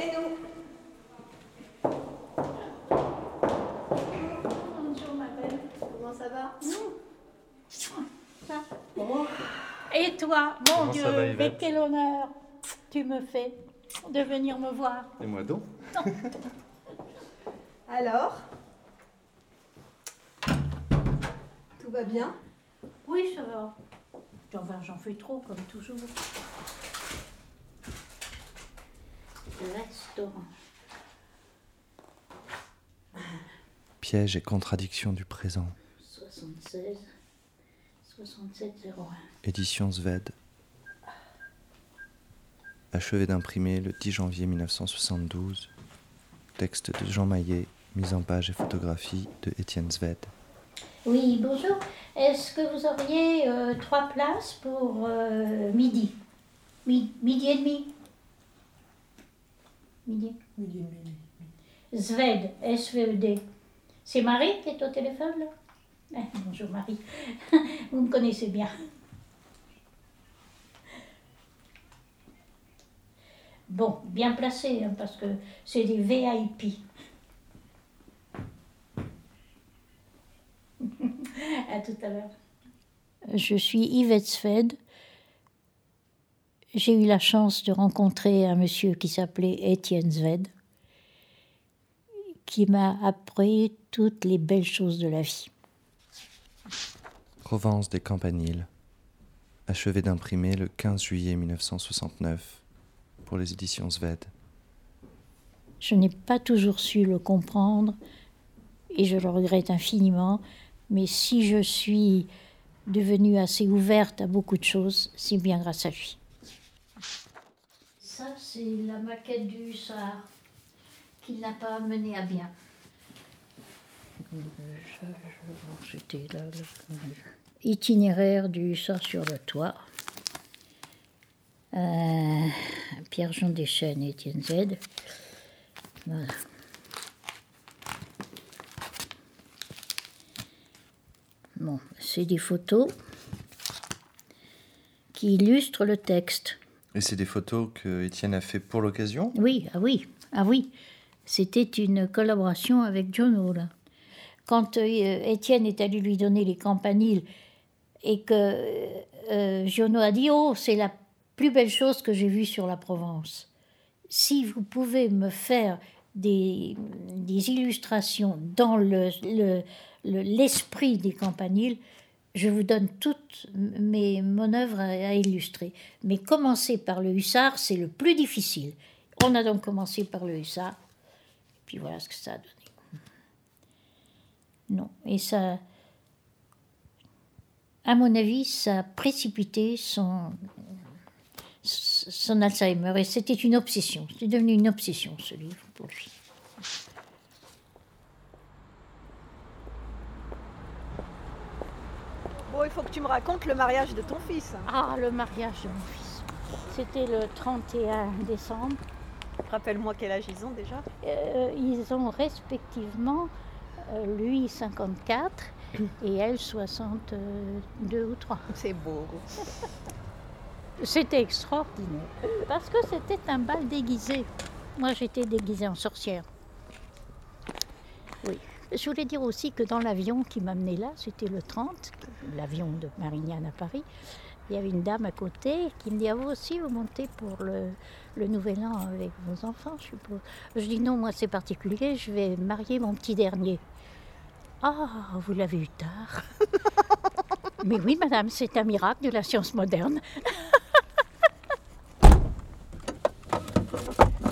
C'est nous. Bonjour ma belle. Comment ça va? Ça. Et toi, mon Comment Dieu, va, mais quel honneur tu me fais de venir me voir. Et moi donc? Alors? Tout va bien? Oui, ça va. Enfin, j'en fais trop, comme toujours. Restaurant. Piège et contradiction du présent. 76 67 01. Édition Zved. Achevé d'imprimer le 10 janvier 1972. Texte de Jean Maillet, mise en page et photographie de Étienne Zved. Oui, bonjour. Est-ce que vous auriez euh, trois places pour euh, midi? Mi- Midi et demi Midi Midi demi. Sved, S-V-E-D. C'est Marie qui est au téléphone là? Eh, Bonjour Marie. Vous me connaissez bien. Bon, bien placé, hein, parce que c'est des VIP. à tout à l'heure. Je suis Yvette Sved. J'ai eu la chance de rencontrer un monsieur qui s'appelait Étienne Sved qui m'a appris toutes les belles choses de la vie. Provence des Campaniles. Achevé d'imprimer le 15 juillet 1969 pour les éditions Zved. Je n'ai pas toujours su le comprendre et je le regrette infiniment, mais si je suis devenue assez ouverte à beaucoup de choses, c'est bien grâce à lui. C'est la maquette du hussard qu'il n'a pas menée à bien. Itinéraire du hussard sur le toit. Euh, Pierre-Jean Deschênes et Étienne Z. Bon, c'est des photos qui illustrent le texte. Et c'est des photos que Étienne a fait pour l'occasion Oui, ah oui, ah oui. C'était une collaboration avec Jono. Quand euh, Étienne est allé lui donner les campaniles et que euh, Giono a dit Oh, c'est la plus belle chose que j'ai vue sur la Provence. Si vous pouvez me faire des, illustrations dans le, le- le- l'esprit des campaniles, je vous donne toute mes, mon œuvre à, illustrer. Mais commencer par le hussard, c'est le plus difficile. On a donc commencé par le hussard, puis voilà ce que ça a donné. Non, et ça, à mon avis, ça a précipité son, son Alzheimer. Et c'était une obsession. C'est devenu une obsession, ce livre, pour lui. Bon, il faut que tu me racontes le mariage de ton fils. Ah, le mariage de mon fils. C'était le 31 décembre. Rappelle-moi quel âge ils ont déjà. Euh, ils ont respectivement, euh, lui 54 et elle 62 ou 3. C'est beau. C'était extraordinaire. Parce que c'était un bal déguisé. Moi, j'étais déguisée en sorcière. Oui. Je voulais dire aussi que dans l'avion qui m'amenait là, c'était le 30, l'avion de Marignane à Paris, il y avait une dame à côté qui me dit Ah, vous aussi, vous montez pour le, le Nouvel An avec vos enfants, je suppose. Je dis Non, moi, c'est particulier, je vais marier mon petit dernier. Ah, vous l'avez eu tard. Mais oui, madame, c'est un miracle de la science moderne.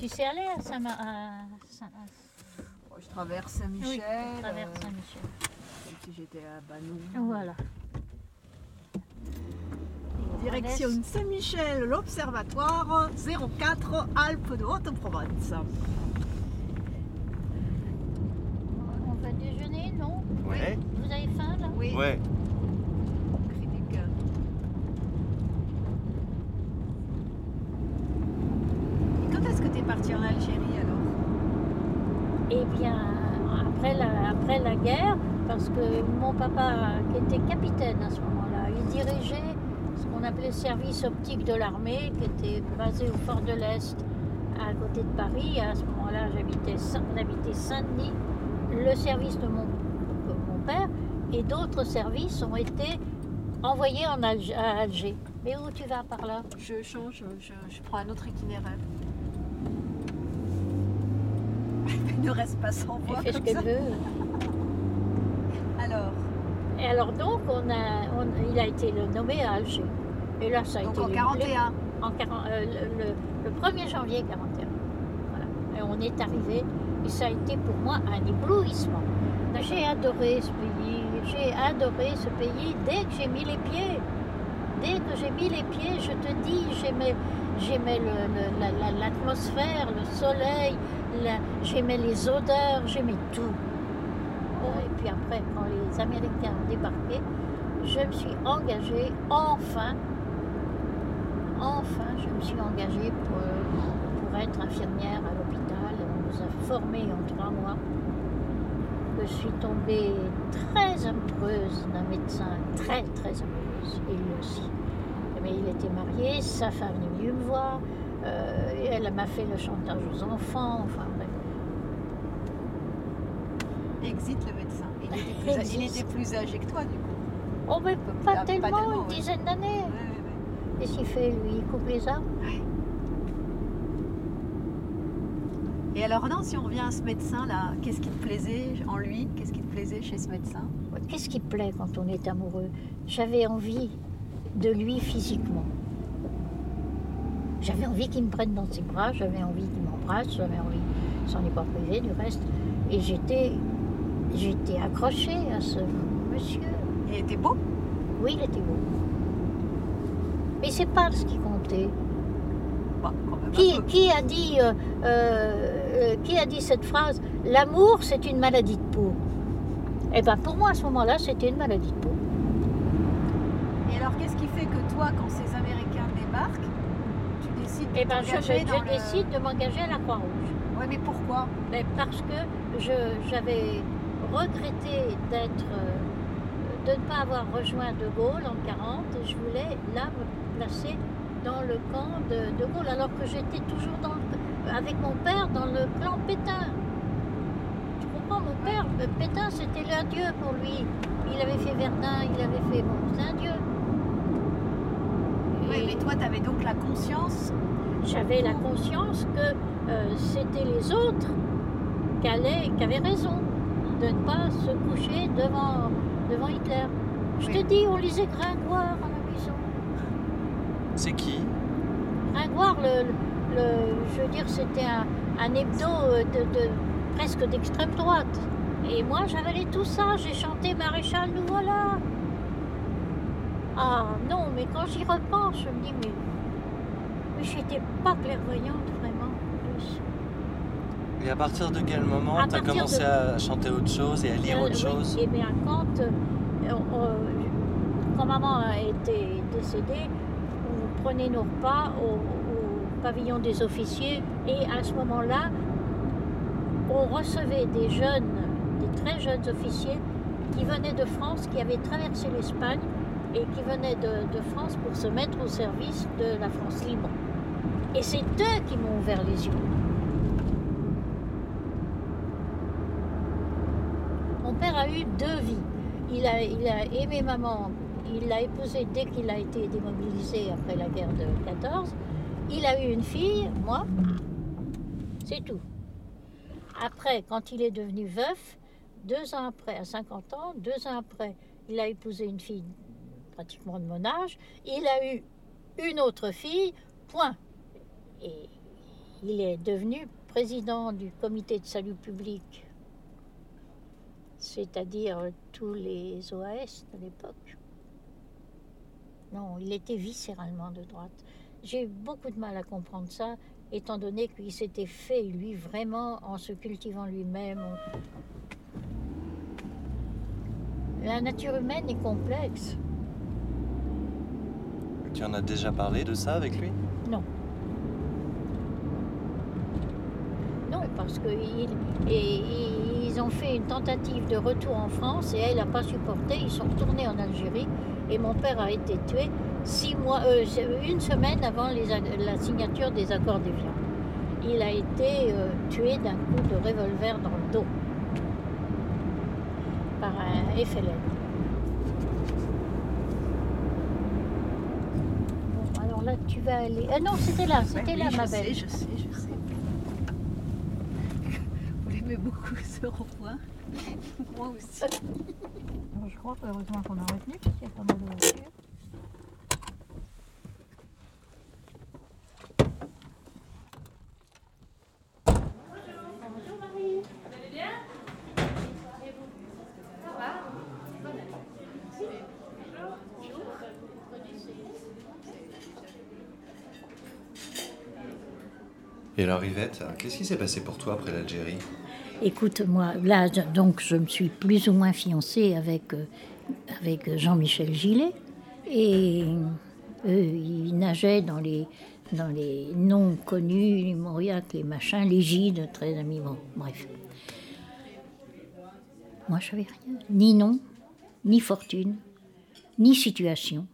Tu sais aller à Saint- à Saint- à- je traverse Saint-Michel. Oui, à travers euh, Saint-Michel. Si j'étais à Banou. Voilà. Direction Saint-Michel, l'Observatoire 04 Alpes de Haute-Provence. On va déjeuner, non? Ouais. Vous avez faim là? Oui. Ouais. Cri du cœur. Et quand est-ce que tu es parti en Algérie alors Eh bien, après la, après la guerre, mon papa, qui était capitaine à ce moment-là, il dirigeait ce qu'on appelait le service optique de l'armée, qui était basé au fort de l'Est, à côté de Paris. À ce moment-là, j'habitais on habitait Saint-Denis. Le service de mon, de mon père et d'autres services ont été envoyés en à Alger. Mais où tu vas par là? Je change, je, je prends un autre itinéraire. Ne reste pas sans voix Elle fait ce qu'elle veut. Alors, Et alors donc, on a, on- il a été nommé à Alger. Et là, ça a donc été en les- 41. en 40 euh, le, le- le 1er janvier 41. Voilà. Et on est arrivé et ça a été pour moi un éblouissement. J'ai adoré ce pays, j'ai adoré ce pays dès que j'ai mis les pieds. Dès que j'ai mis les pieds, je te dis, j'aimais, j'aimais le- le- la- la- l'atmosphère, le soleil, j'aimais les odeurs, j'aimais tout. Et puis après, quand les Américains ont débarqué, je me suis engagée enfin enfin, je me suis engagée pour, pour être infirmière à l'hôpital. On nous a formés en trois mois. Je suis tombée très amoureuse d'un médecin, très très amoureuse, et lui aussi. Mais il était marié, sa femme est venue me voir, euh, elle m'a fait le chantage aux enfants, enfin. Exit le médecin. Il était, plus, il Exit. était plus âgé que toi, du coup. Oh, mais Pas- pas pas tellement, une ouais. dizaine d'années. Ouais, ouais, ouais. Qu'est-ce qu'il fait, lui? Il coupe les arbres? Et alors, non, si on revient à ce médecin-là, qu'est-ce qui te plaisait en lui? Qu'est-ce qui te plaisait chez ce médecin? Qu'est-ce qui plaît quand on est amoureux? J'avais envie de lui physiquement. J'avais envie qu'il me prenne dans ses bras, j'avais envie qu'il m'embrasse, j'avais envie, s'en est pas privé du reste. Et j'étais, j'étais accrochée à ce monsieur. Il était beau? Oui, il était beau. Mais c'est pas ce qui comptait. Bah, Qui, peu. qui a dit, euh, euh, qui a dit cette phrase L'amour, c'est une maladie de peau. Eh ben, pour moi, à ce moment-là, c'était une maladie de peau. Et alors, qu'est-ce qui fait que toi, quand ces Américains débarquent, tu décides de Eh ben, je, je dans le- décide de m'engager à la Croix-Rouge. Ouais, mais pourquoi? Mais parce que j'avais regretté d'être, euh, de ne pas avoir rejoint De Gaulle en 40 et je voulais là me placer dans le camp de De Gaulle alors que j'étais toujours dans le- avec mon père dans le clan Pétain. Tu comprends, mon père, Pétain c'était l'un dieu pour lui. Il avait fait Verdun, il avait fait bon, c'est un dieu. Oui, mais toi, tu avais donc la conscience. j'avais la conscience que euh, c'était les autres qui, allaient- qui avaient raison de ne pas se coucher devant, devant Hitler. Je Oui. te dis, on lisait Gringoire à la maison. C'est qui? Gringoire, le, le- je veux dire, c'était un, un hebdo euh, de, de- presque d'extrême droite. Et moi, j'avalais tout ça. J'ai chanté Maréchal, nous voilà. Ah non, mais quand j'y repense, je me dis, mais, mais j'étais pas clairvoyante vraiment. Et à partir de quel moment tu as commencé de- à chanter autre chose et à lire Euh, autre oui, chose Eh bien, quand, euh, on- quand maman a été décédée, on prenait nos repas au, au pavillon des officiers et à ce moment-là, on recevait des jeunes, des très jeunes officiers qui venaient de France, qui avaient traversé l'Espagne et qui venaient de, de France pour se mettre au service de la France libre. Et c'est eux qui m'ont ouvert les yeux. Père a eu deux vies. Il a, il a aimé maman, il l'a épousée dès qu'il a été démobilisé après la guerre de 14. Il a eu une fille, moi, c'est tout. Après, quand il est devenu veuf, deux ans après, à 50 ans, deux ans après, il a épousé une fille pratiquement de mon âge. Il a eu une autre fille, point. Et il est devenu président du comité de salut public c'est-à-dire tous les OAS de l'époque. Non, il était viscéralement de droite. J'ai eu beaucoup de mal à comprendre ça, étant donné qu'il s'était fait, lui, vraiment, en se cultivant lui-même. La nature humaine est complexe. Tu en as déjà parlé de ça avec lui? Non. Non, parce qu'ils et, ils ont fait une tentative de retour en France et elle n'a pas supporté. Ils sont retournés en Algérie et mon père a été tué six mois, euh, une semaine avant les la signature des accords d'Évian. il a été euh, tué d'un coup de revolver dans le dos par un FLN. Bon, alors là, tu vas aller. Ah non, c'était là, c'était là, ma je belle. sais, je sais, je sais. Beaucoup ce rond-point Moi aussi. Je crois heureusement qu'on a retenu, parce qu'il y a pas mal de voitures. Et alors Yvette, qu'est-ce qui s'est passé pour toi après l'Algérie? Écoute, moi, là, donc, je me suis plus ou moins fiancée avec, euh, avec Jean-Michel Gillet. Et eux, ils nageaient dans les, dans les noms connus, les Mauriac, les machins, les Gide, très amis, bref. Moi, je savais rien. Ni nom, ni fortune, ni situation.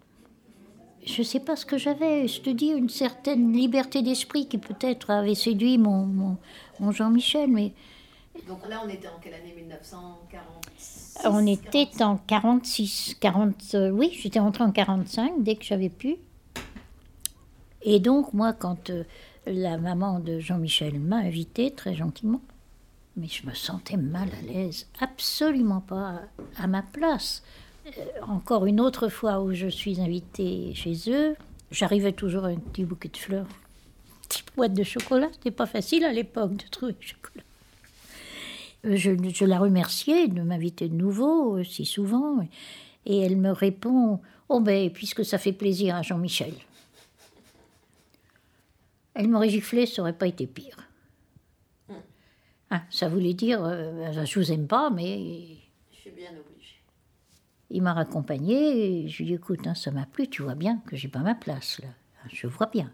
Je ne sais pas ce que j'avais, je te dis, une certaine liberté d'esprit qui peut-être avait séduit mon, mon, mon Jean-Michel, mais Donc là, on était en quelle année? 1946 on était en 46, 40, euh, oui, j'étais rentrée en 45 dès que j'avais pu. Et donc, moi, quand euh, la maman de Jean-Michel m'a invitée très gentiment, mais je me sentais mal à l'aise, absolument pas à ma place. Euh, encore une autre fois où je suis invitée chez eux, j'arrivais toujours avec un petit bouquet de fleurs, une petite boîte de chocolat. C'était pas facile à l'époque de trouver du chocolat. Je, je la remerciais de m'inviter de nouveau euh, si souvent. Et elle me répond Oh, ben, puisque ça fait plaisir à Jean-Michel. Elle m'aurait giflé, ça aurait pas été pire. Ah, ça voulait dire euh, Je vous aime pas, mais Je suis bien obligée. il m'a raccompagnée. et Je lui ai dit Écoute, hein, ça m'a plu, tu vois bien que j'ai pas ma place là. Je vois bien.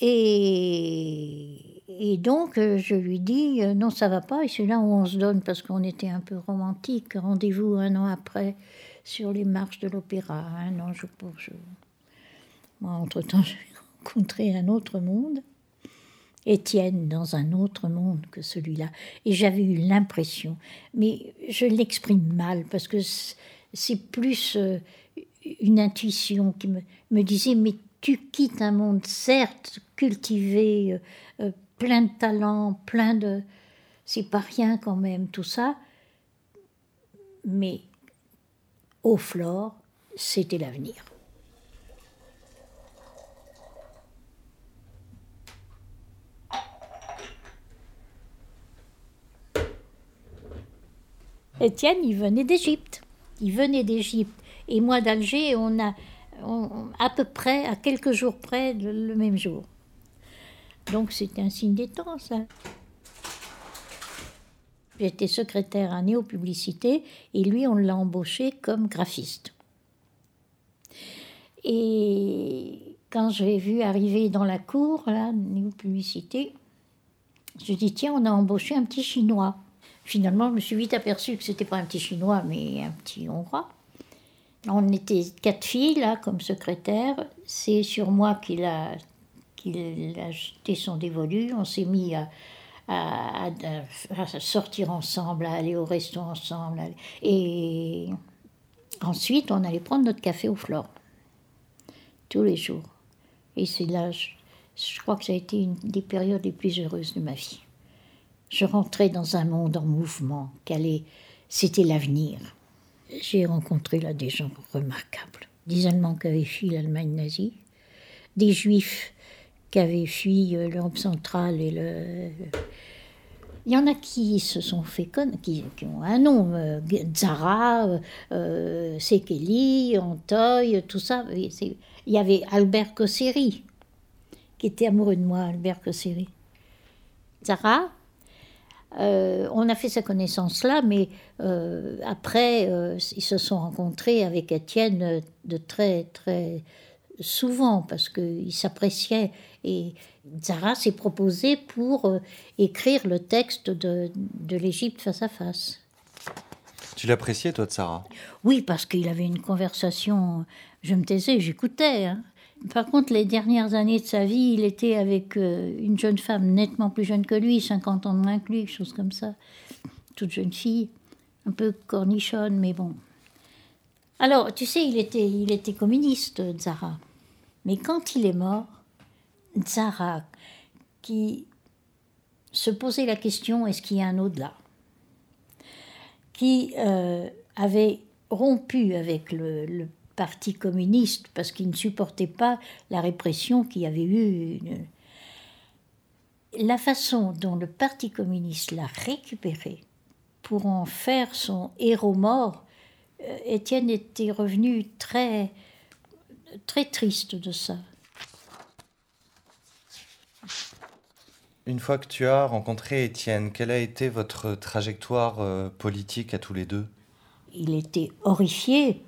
Et, et donc, euh, je lui dis euh, Non, ça va pas. Et c'est là où on se donne, parce qu'on était un peu romantique. Rendez-vous un an après sur les marches de l'opéra. Un an, je pense. je- Moi, entre-temps, j'ai rencontré un autre monde. Étienne dans un autre monde que celui-là. Et j'avais eu l'impression, mais je l'exprime mal parce que c'est plus euh, une intuition qui me, me disait, mais tu quittes un monde certes cultivé, plein de talent, plein de... C'est pas rien quand même tout ça, mais au Flore, c'était l'avenir. Étienne, il venait d'Égypte. Il venait d'Égypte. Et moi d'Alger, on a à peu près, à quelques jours près, le même jour. Donc c'était un signe des temps, ça. J'étais secrétaire à Néo-Publicité et lui, on l'a embauché comme graphiste. Et quand je l'ai vu arriver dans la cour, là, Néo-Publicité, je dis tiens, on a embauché un petit Chinois. Finalement, je me suis vite aperçu que c'était pas un petit Chinois, mais un petit Hongrois. On était quatre filles là comme secrétaire. C'est sur moi qu'il a qu'il a jeté son dévolu. On s'est mis à, sortir ensemble, à aller au resto ensemble. Et ensuite, on allait prendre notre café au Flore tous les jours. Et c'est là, je, crois que ça a été une des périodes les plus heureuses de ma vie. Je rentrais dans un monde en mouvement, c'était l'avenir. J'ai rencontré là des gens remarquables. Des Allemands qui avaient fui l'Allemagne nazie, des Juifs qui avaient fui euh, l'Europe centrale et le. Il y en a qui se sont fait connaître, qui, ont un nom, euh, Zara, euh, euh, Sekeli, Antoy, tout ça. Il y avait Albert Cosseri, qui était amoureux de moi, Albert Cosseri. Zara, euh, on a fait sa connaissance là, mais euh, après, euh, ils se sont rencontrés avec Étienne euh, de très, très souvent parce qu'ils s'appréciaient. Et Zara s'est proposé pour euh, écrire le texte de, de l'Égypte face à face. Tu l'appréciais, toi, de Sarah Oui, parce qu'il avait une conversation. Je me taisais, j'écoutais. hein. par contre, les dernières années de sa vie, il était avec euh, une jeune femme nettement plus jeune que lui, 50 ans de moins que lui, chose comme ça. Toute jeune fille, un peu cornichonne, mais bon. Alors, tu sais, il était, il était communiste, Zara. Mais quand il est mort, Zara, qui se posait la question est-ce qu'il y a un au-delà? Qui euh, avait rompu avec le, Parti communiste parce qu'il ne supportait pas la répression qui avait eu. La façon dont le Parti communiste l'a récupéré pour en faire son héros mort, Étienne était revenu très, très triste de ça. Une fois que tu as rencontré Étienne, quelle a été votre trajectoire euh, politique à tous les deux? Il était horrifié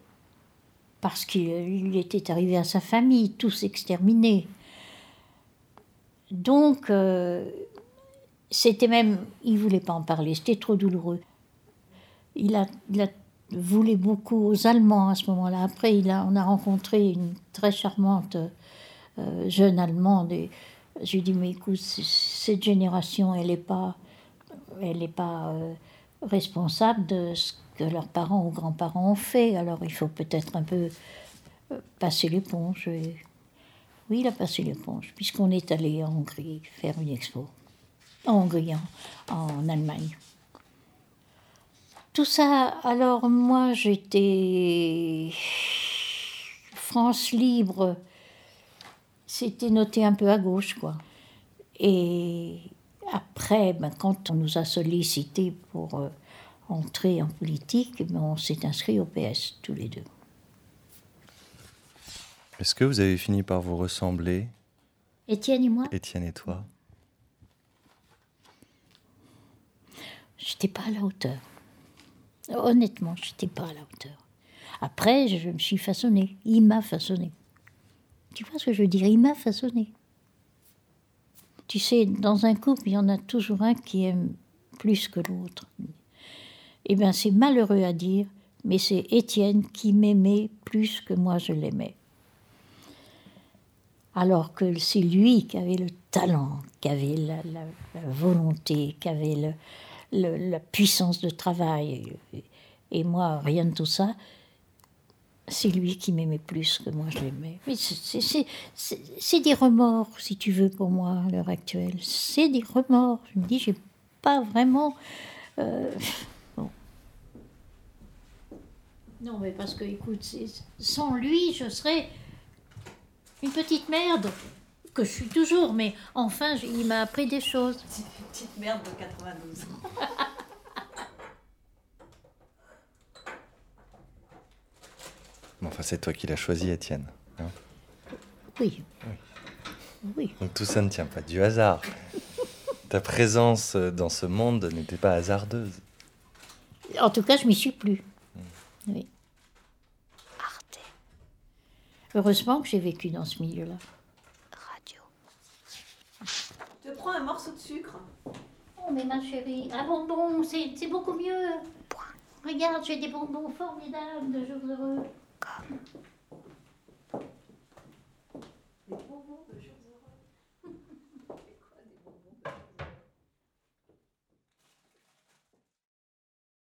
parce qu'il était arrivé à sa famille, tous exterminés. Donc, euh, c'était même, il voulait pas en parler, c'était trop douloureux. Il a, il voulu beaucoup aux Allemands à ce moment-là. Après, il a, on a rencontré une très charmante euh, jeune Allemande et j'ai dit, mais écoute, cette génération, elle n'est pas, elle est pas euh, responsable de ce que leurs parents ou grands-parents ont fait. Alors il faut peut-être un peu euh, passer l'éponge. Oui, il a passé l'éponge, puisqu'on est allé en Hongrie faire une expo. En Hongrie, en Allemagne. Tout ça, alors moi j'étais France libre c'était noté un peu à gauche, quoi. Et après, ben, quand on nous a sollicité pour euh, entrer en politique, ben, on s'est inscrit au PS tous les deux. Est-ce que vous avez fini par vous ressembler Étienne et moi? Étienne et toi? J'étais pas à la hauteur. Honnêtement, j'étais pas à la hauteur. Après, je me suis façonnée. Il m'a façonnée. Tu vois ce que je veux dire? Il m'a façonné. Tu sais, dans un couple, il y en a toujours un qui aime plus que l'autre. Eh bien, c'est malheureux à dire, mais c'est Étienne qui m'aimait plus que moi je l'aimais. Alors que c'est lui qui avait le talent, qui avait la, volonté, qui avait la puissance de travail. Et moi, rien de tout ça c'est lui qui m'aimait plus que moi je l'aimais. Mais c'est des remords, si tu veux, pour moi, à l'heure actuelle. C'est des remords. Je me dis, j'ai pas vraiment. Euh, non, mais parce que, écoute, sans lui, je serais une petite merde. Que je suis toujours, mais enfin, il m'a appris des choses. Une petite merde de 92. enfin, c'est toi qui l'as choisi, Étienne. Hein oui. oui. Donc tout ça ne tient pas du hasard. Ta présence dans ce monde n'était pas hasardeuse. En tout cas, je m'y suis plus. Hmm. Oui. Arte. Heureusement que j'ai vécu dans ce milieu-là. prends un morceau de sucre. Oh, mais ma chérie, un bonbon, c'est beaucoup mieux. Regarde, j'ai des bonbons formidables de jours heureux.